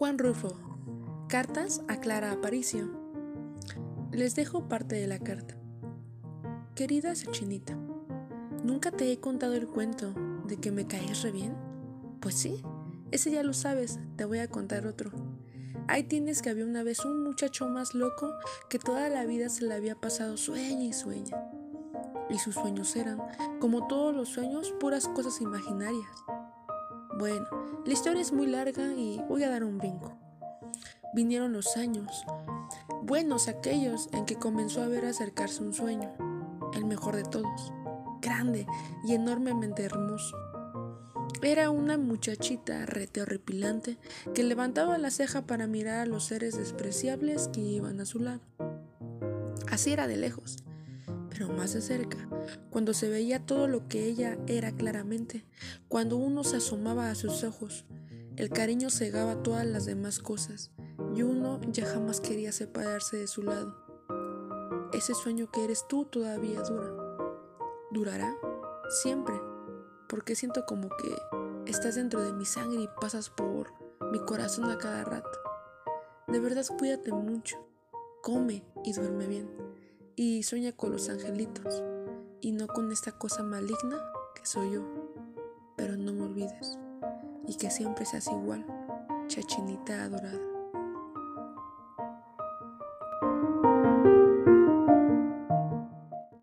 Juan Rufo. Cartas a Clara Aparicio. Les dejo parte de la carta. Querida Sechinita, ¿nunca te he contado el cuento de que me caes re bien? Pues sí, ese ya lo sabes, te voy a contar otro. Ahí tienes que había una vez un muchacho más loco que toda la vida se le había pasado sueña y sueña. Y sus sueños eran, como todos los sueños, puras cosas imaginarias. Bueno, la historia es muy larga y voy a dar un brinco. Vinieron los años, buenos aquellos en que comenzó a ver acercarse un sueño, el mejor de todos, grande y enormemente hermoso. Era una muchachita rete horripilante que levantaba la ceja para mirar a los seres despreciables que iban a su lado. Así era de lejos, pero más de cerca, cuando se veía todo lo que ella era claramente, cuando uno se asomaba a sus ojos, el cariño cegaba todas las demás cosas y uno ya jamás quería separarse de su lado. Ese sueño que eres tú todavía dura. ¿Durará? Siempre, porque siento como que estás dentro de mi sangre y pasas por mi corazón a cada rato. De verdad cuídate mucho, come y duerme bien y sueña con los angelitos y no con esta cosa maligna que soy yo. Pero no me olvides y que siempre seas igual, chachinita adorada.